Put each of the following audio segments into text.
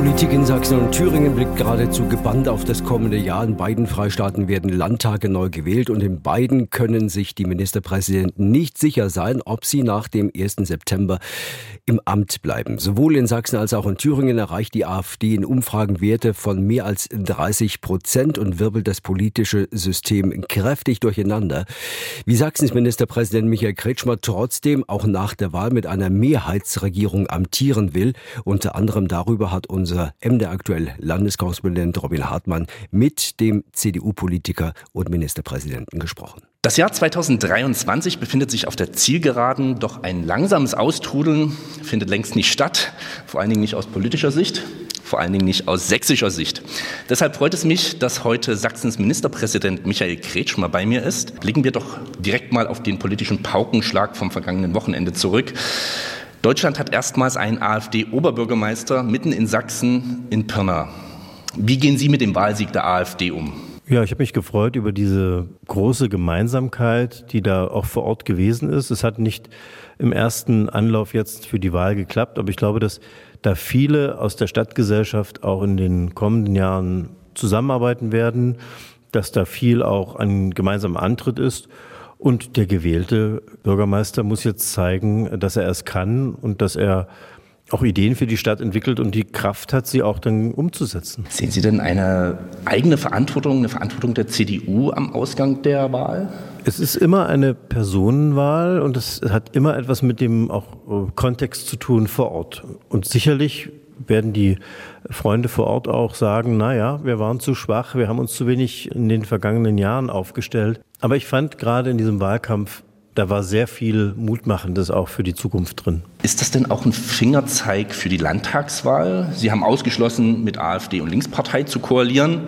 Politik in Sachsen und Thüringen blickt geradezu gebannt auf das kommende Jahr. In beiden Freistaaten werden Landtage neu gewählt und in beiden können sich die Ministerpräsidenten nicht sicher sein, ob sie nach dem 1. September im Amt bleiben. Sowohl in Sachsen als auch in Thüringen erreicht die AfD in Umfragen Werte von mehr als 30 Prozent und wirbelt das politische System kräftig durcheinander. Wie Sachsens Ministerpräsident Michael Kretschmer trotzdem auch nach der Wahl mit einer Mehrheitsregierung amtieren will, unter anderem darüber hat unser MDR aktuell Landeskorrespondent Robin Hartmann mit dem CDU-Politiker und Ministerpräsidenten gesprochen. Das Jahr 2023 befindet sich auf der Zielgeraden, doch ein langsames Austrudeln findet längst nicht statt, vor allen Dingen nicht aus politischer Sicht, vor allen Dingen nicht aus sächsischer Sicht. Deshalb freut es mich, dass heute Sachsens Ministerpräsident Michael Kretschmer bei mir ist. Blicken wir doch direkt mal auf den politischen Paukenschlag vom vergangenen Wochenende zurück. Deutschland hat erstmals einen AfD-Oberbürgermeister mitten in Sachsen in Pirna. Wie gehen Sie mit dem Wahlsieg der AfD um? Ja, ich habe mich gefreut über diese große Gemeinsamkeit, die da auch vor Ort gewesen ist. Es hat nicht im ersten Anlauf jetzt für die Wahl geklappt, aber ich glaube, dass da viele aus der Stadtgesellschaft auch in den kommenden Jahren zusammenarbeiten werden, dass da viel auch an gemeinsamem Antritt ist und der gewählte Bürgermeister muss jetzt zeigen, dass er es kann und dass er auch Ideen für die Stadt entwickelt und die Kraft hat, sie auch dann umzusetzen. Sehen Sie denn eine eigene Verantwortung, eine Verantwortung der CDU am Ausgang der Wahl? Es ist immer eine Personenwahl und es hat immer etwas mit dem auch äh, Kontext zu tun vor Ort. Und sicherlich werden die Freunde vor Ort auch sagen, na ja, wir waren zu schwach, wir haben uns zu wenig in den vergangenen Jahren aufgestellt. Aber ich fand gerade in diesem Wahlkampf, da war sehr viel Mutmachendes auch für die Zukunft drin. Ist das denn auch ein Fingerzeig für die Landtagswahl? Sie haben ausgeschlossen, mit AfD und Linkspartei zu koalieren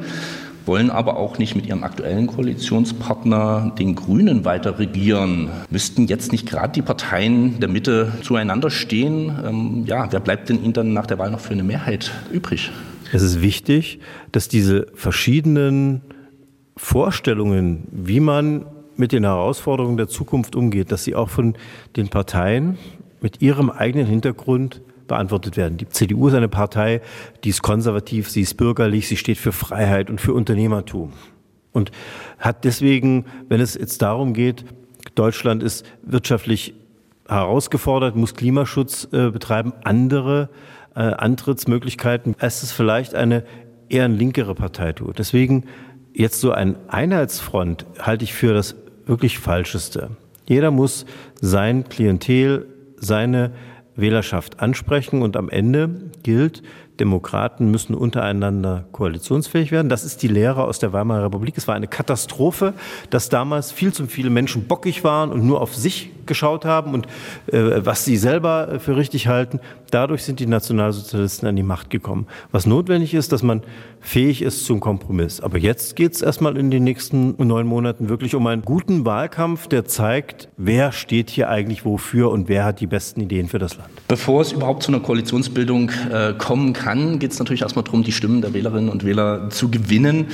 wollen aber auch nicht mit ihrem aktuellen Koalitionspartner, den Grünen, weiter regieren. Müssten jetzt nicht gerade die Parteien der Mitte zueinander stehen? Ähm, ja, wer bleibt denn ihnen dann nach der Wahl noch für eine Mehrheit übrig? Es ist wichtig, dass diese verschiedenen Vorstellungen, wie man mit den Herausforderungen der Zukunft umgeht, dass sie auch von den Parteien mit ihrem eigenen Hintergrund beantwortet werden. Die CDU ist eine Partei, die ist konservativ, sie ist bürgerlich, sie steht für Freiheit und für Unternehmertum. Und hat deswegen, wenn es jetzt darum geht, Deutschland ist wirtschaftlich herausgefordert, muss Klimaschutz äh, betreiben, andere äh, Antrittsmöglichkeiten, als es vielleicht eine eher linkere Partei tut. Deswegen jetzt so ein Einheitsfront halte ich für das wirklich Falscheste. Jeder muss sein Klientel, seine Wählerschaft ansprechen und am Ende gilt, Demokraten müssen untereinander koalitionsfähig werden. Das ist die Lehre aus der Weimarer Republik. Es war eine Katastrophe, dass damals viel zu viele Menschen bockig waren und nur auf sich geschaut haben und äh, was sie selber für richtig halten. Dadurch sind die Nationalsozialisten an die Macht gekommen. Was notwendig ist, dass man fähig ist zum Kompromiss. Aber jetzt geht es erstmal in den nächsten neun Monaten wirklich um einen guten Wahlkampf, der zeigt, wer steht hier eigentlich wofür und wer hat die besten Ideen für das Land. Bevor es überhaupt zu einer Koalitionsbildung äh, kommen kann, geht es natürlich erstmal darum, die Stimmen der Wählerinnen und Wähler zu gewinnen.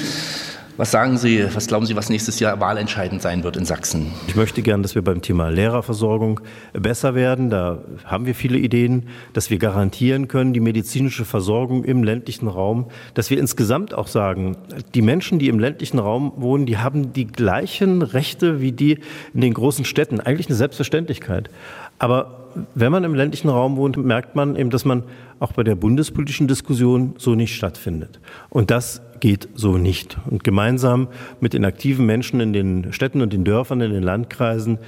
Was sagen Sie, was glauben Sie, was nächstes Jahr wahlentscheidend sein wird in Sachsen? Ich möchte gern, dass wir beim Thema Lehrerversorgung besser werden. Da haben wir viele Ideen, dass wir garantieren können, die medizinische Versorgung im ländlichen Raum, dass wir insgesamt auch sagen, die Menschen, die im ländlichen Raum wohnen, die haben die gleichen Rechte wie die in den großen Städten. Eigentlich eine Selbstverständlichkeit. Aber wenn man im ländlichen Raum wohnt, merkt man eben, dass man auch bei der bundespolitischen Diskussion so nicht stattfindet. Und das geht so nicht. Und gemeinsam mit den aktiven Menschen in den Städten und den Dörfern, in den Landkreisen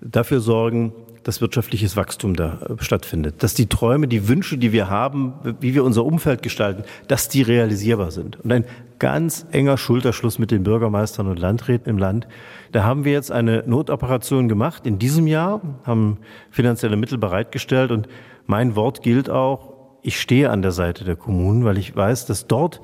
dafür sorgen, dass wirtschaftliches Wachstum da äh, stattfindet, dass die Träume, die Wünsche, die wir haben, wie wir unser Umfeld gestalten, dass die realisierbar sind. Und ein ganz enger Schulterschluss mit den Bürgermeistern und Landräten im Land. Da haben wir jetzt eine Notoperation gemacht in diesem Jahr, haben finanzielle Mittel bereitgestellt und mein Wort gilt auch, ich stehe an der Seite der Kommunen, weil ich weiß, dass dort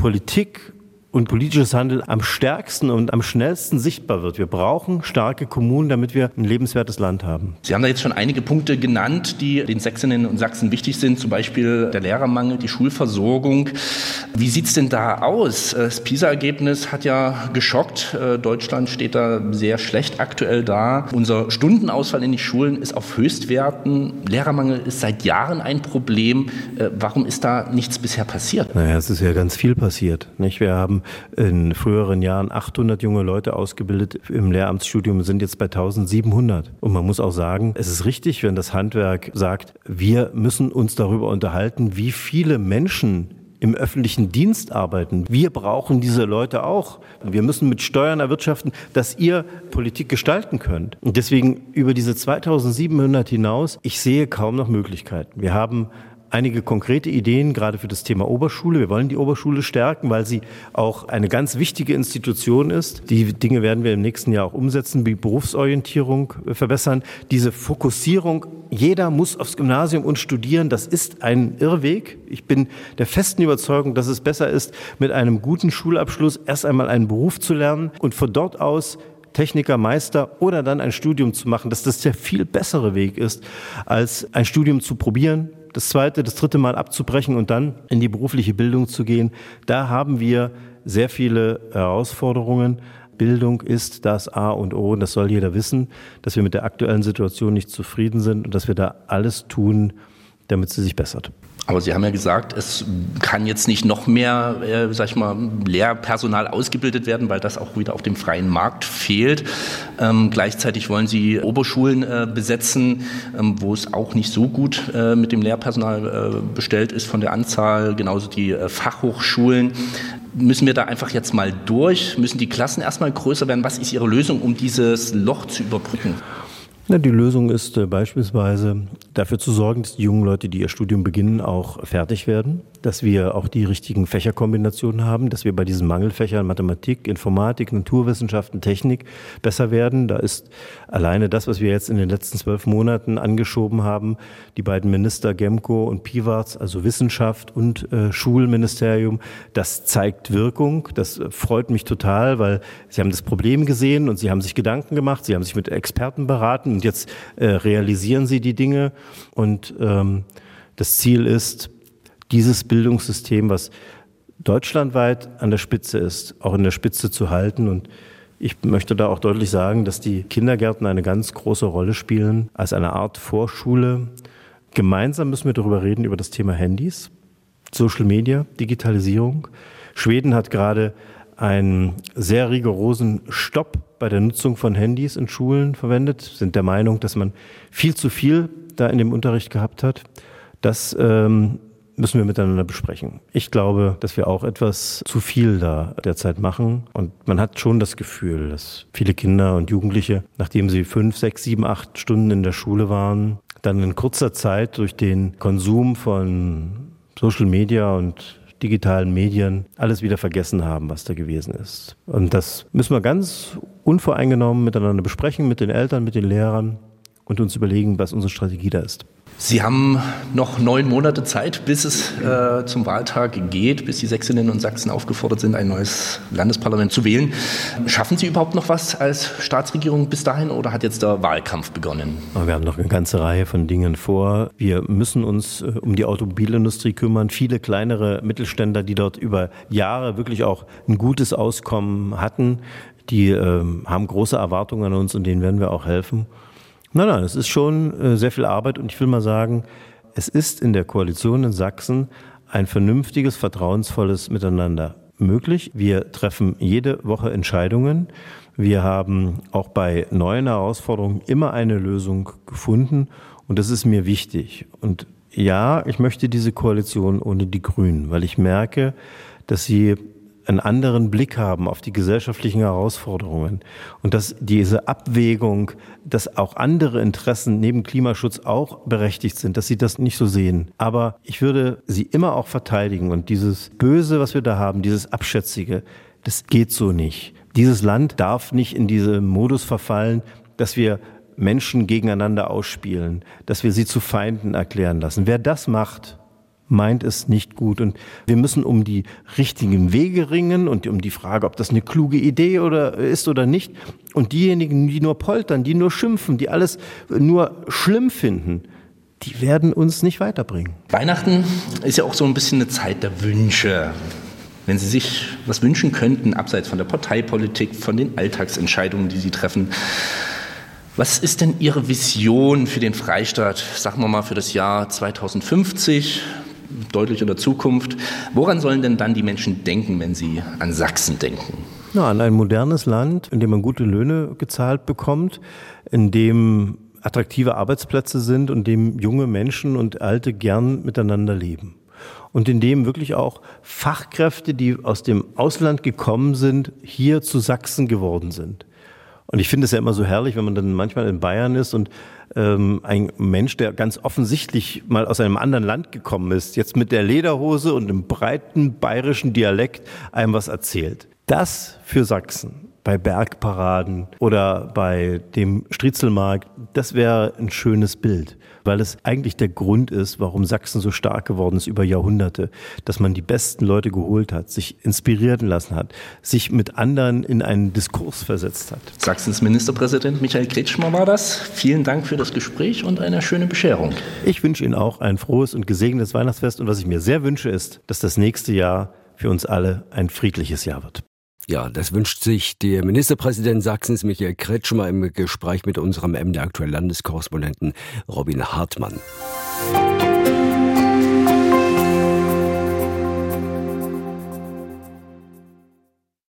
Politik und politisches Handeln am stärksten und am schnellsten sichtbar wird. Wir brauchen starke Kommunen, damit wir ein lebenswertes Land haben. Sie haben da jetzt schon einige Punkte genannt, die den Sächsinnen und Sachsen wichtig sind, zum Beispiel der Lehrermangel, die Schulversorgung. Wie sieht es denn da aus? Das PISA-Ergebnis hat ja geschockt. Deutschland steht da sehr schlecht aktuell da. Unser Stundenausfall in die Schulen ist auf Höchstwerten. Lehrermangel ist seit Jahren ein Problem. Warum ist da nichts bisher passiert? Naja, es ist ja ganz viel passiert. Nicht? Wir haben in früheren Jahren 800 junge Leute ausgebildet. Im Lehramtsstudium sind jetzt bei 1700. Und man muss auch sagen, es ist richtig, wenn das Handwerk sagt, wir müssen uns darüber unterhalten, wie viele Menschen im öffentlichen Dienst arbeiten. Wir brauchen diese Leute auch. Wir müssen mit Steuern erwirtschaften, dass ihr Politik gestalten könnt. Und deswegen über diese 2700 hinaus, ich sehe kaum noch Möglichkeiten. Wir haben einige konkrete Ideen, gerade für das Thema Oberschule. Wir wollen die Oberschule stärken, weil sie auch eine ganz wichtige Institution ist. Die Dinge werden wir im nächsten Jahr auch umsetzen, die Berufsorientierung verbessern. Diese Fokussierung, jeder muss aufs Gymnasium und studieren, das ist ein Irrweg. Ich bin der festen Überzeugung, dass es besser ist, mit einem guten Schulabschluss erst einmal einen Beruf zu lernen und von dort aus Techniker, Meister oder dann ein Studium zu machen, dass das der viel bessere Weg ist, als ein Studium zu probieren, das zweite, das dritte Mal abzubrechen und dann in die berufliche Bildung zu gehen. Da haben wir sehr viele Herausforderungen. Bildung ist das A und O und das soll jeder wissen, dass wir mit der aktuellen Situation nicht zufrieden sind und dass wir da alles tun, damit sie sich bessert. Aber Sie haben ja gesagt, es kann jetzt nicht noch mehr, äh, sag ich mal, Lehrpersonal ausgebildet werden, weil das auch wieder auf dem freien Markt fehlt. Ähm, gleichzeitig wollen Sie Oberschulen äh, besetzen, ähm, wo es auch nicht so gut äh, mit dem Lehrpersonal äh, bestellt ist von der Anzahl, genauso die äh, Fachhochschulen. Müssen wir da einfach jetzt mal durch? Müssen die Klassen erstmal größer werden? Was ist Ihre Lösung, um dieses Loch zu überbrücken? Na, die Lösung ist äh, beispielsweise dafür zu sorgen, dass die jungen Leute, die ihr Studium beginnen, auch fertig werden, dass wir auch die richtigen Fächerkombinationen haben, dass wir bei diesen Mangelfächern Mathematik, Informatik, Naturwissenschaften, Technik besser werden. Da ist alleine das, was wir jetzt in den letzten zwölf Monaten angeschoben haben, die beiden Minister Gemko und Piwarz, also Wissenschaft und äh, Schulministerium, das zeigt Wirkung. Das freut mich total, weil sie haben das Problem gesehen und sie haben sich Gedanken gemacht, sie haben sich mit Experten beraten und jetzt äh, realisieren sie die Dinge. Und ähm, das Ziel ist, dieses Bildungssystem, was deutschlandweit an der Spitze ist, auch in der Spitze zu halten. Und ich möchte da auch deutlich sagen, dass die Kindergärten eine ganz große Rolle spielen als eine Art Vorschule. Gemeinsam müssen wir darüber reden, über das Thema Handys, Social Media, Digitalisierung. Schweden hat gerade einen sehr rigorosen Stopp bei der Nutzung von Handys in Schulen verwendet, sind der Meinung, dass man viel zu viel da in dem Unterricht gehabt hat. Das ähm, müssen wir miteinander besprechen. Ich glaube, dass wir auch etwas zu viel da derzeit machen. Und man hat schon das Gefühl, dass viele Kinder und Jugendliche, nachdem sie fünf, sechs, sieben, acht Stunden in der Schule waren, dann in kurzer Zeit durch den Konsum von Social Media und digitalen Medien alles wieder vergessen haben, was da gewesen ist. Und das müssen wir ganz unvoreingenommen miteinander besprechen, mit den Eltern, mit den Lehrern und uns überlegen, was unsere Strategie da ist. Sie haben noch neun Monate Zeit, bis es äh, zum Wahltag geht, bis die Sächsinnen und Sachsen aufgefordert sind, ein neues Landesparlament zu wählen. Schaffen Sie überhaupt noch was als Staatsregierung bis dahin oder hat jetzt der Wahlkampf begonnen? Wir haben noch eine ganze Reihe von Dingen vor. Wir müssen uns äh, um die Automobilindustrie kümmern. Viele kleinere Mittelständler, die dort über Jahre wirklich auch ein gutes Auskommen hatten, die äh, haben große Erwartungen an uns und denen werden wir auch helfen. Nein, nein, es ist schon äh, sehr viel Arbeit und ich will mal sagen, es ist in der Koalition in Sachsen ein vernünftiges, vertrauensvolles Miteinander möglich. Wir treffen jede Woche Entscheidungen. Wir haben auch bei neuen Herausforderungen immer eine Lösung gefunden und das ist mir wichtig. Und ja, ich möchte diese Koalition ohne die Grünen, weil ich merke, dass sie einen anderen Blick haben auf die gesellschaftlichen Herausforderungen und dass diese Abwägung, dass auch andere Interessen neben Klimaschutz auch berechtigt sind, dass sie das nicht so sehen. Aber ich würde sie immer auch verteidigen und dieses Böse, was wir da haben, dieses Abschätzige, das geht so nicht. Dieses Land darf nicht in diese Modus verfallen, dass wir Menschen gegeneinander ausspielen, dass wir sie zu Feinden erklären lassen. Wer das macht, meint es nicht gut. Und wir müssen um die richtigen Wege ringen und um die Frage, ob das eine kluge Idee oder ist oder nicht. Und diejenigen, die nur poltern, die nur schimpfen, die alles nur schlimm finden, die werden uns nicht weiterbringen. Weihnachten ist ja auch so ein bisschen eine Zeit der Wünsche. Wenn Sie sich was wünschen könnten, abseits von der Parteipolitik, von den Alltagsentscheidungen, die Sie treffen, was ist denn Ihre Vision für den Freistaat, sagen wir mal für das Jahr 2050, deutlich in der Zukunft? Woran sollen denn dann die Menschen denken, wenn sie an Sachsen denken? Ja, an ein modernes Land, in dem man gute Löhne gezahlt bekommt, in dem attraktive Arbeitsplätze sind und in dem junge Menschen und Alte gern miteinander leben und in dem wirklich auch Fachkräfte, die aus dem Ausland gekommen sind, hier zu Sachsen geworden sind. Und ich finde es ja immer so herrlich, wenn man dann manchmal in Bayern ist und ähm, ein Mensch, der ganz offensichtlich mal aus einem anderen Land gekommen ist, jetzt mit der Lederhose und im breiten bayerischen Dialekt einem was erzählt. Das für Sachsen bei Bergparaden oder bei dem Striezelmarkt, das wäre ein schönes Bild, weil es eigentlich der Grund ist, warum Sachsen so stark geworden ist über Jahrhunderte, dass man die besten Leute geholt hat, sich inspirieren lassen hat, sich mit anderen in einen Diskurs versetzt hat. Sachsens Ministerpräsident Michael Kretschmer war das. Vielen Dank für das Gespräch und eine schöne Bescherung. Ich wünsche Ihnen auch ein frohes und gesegnetes Weihnachtsfest und was ich mir sehr wünsche ist, dass das nächste Jahr für uns alle ein friedliches Jahr wird. Ja, das wünscht sich der Ministerpräsident Sachsens Michael Kretschmer im Gespräch mit unserem MD aktuell Landeskorrespondenten Robin Hartmann.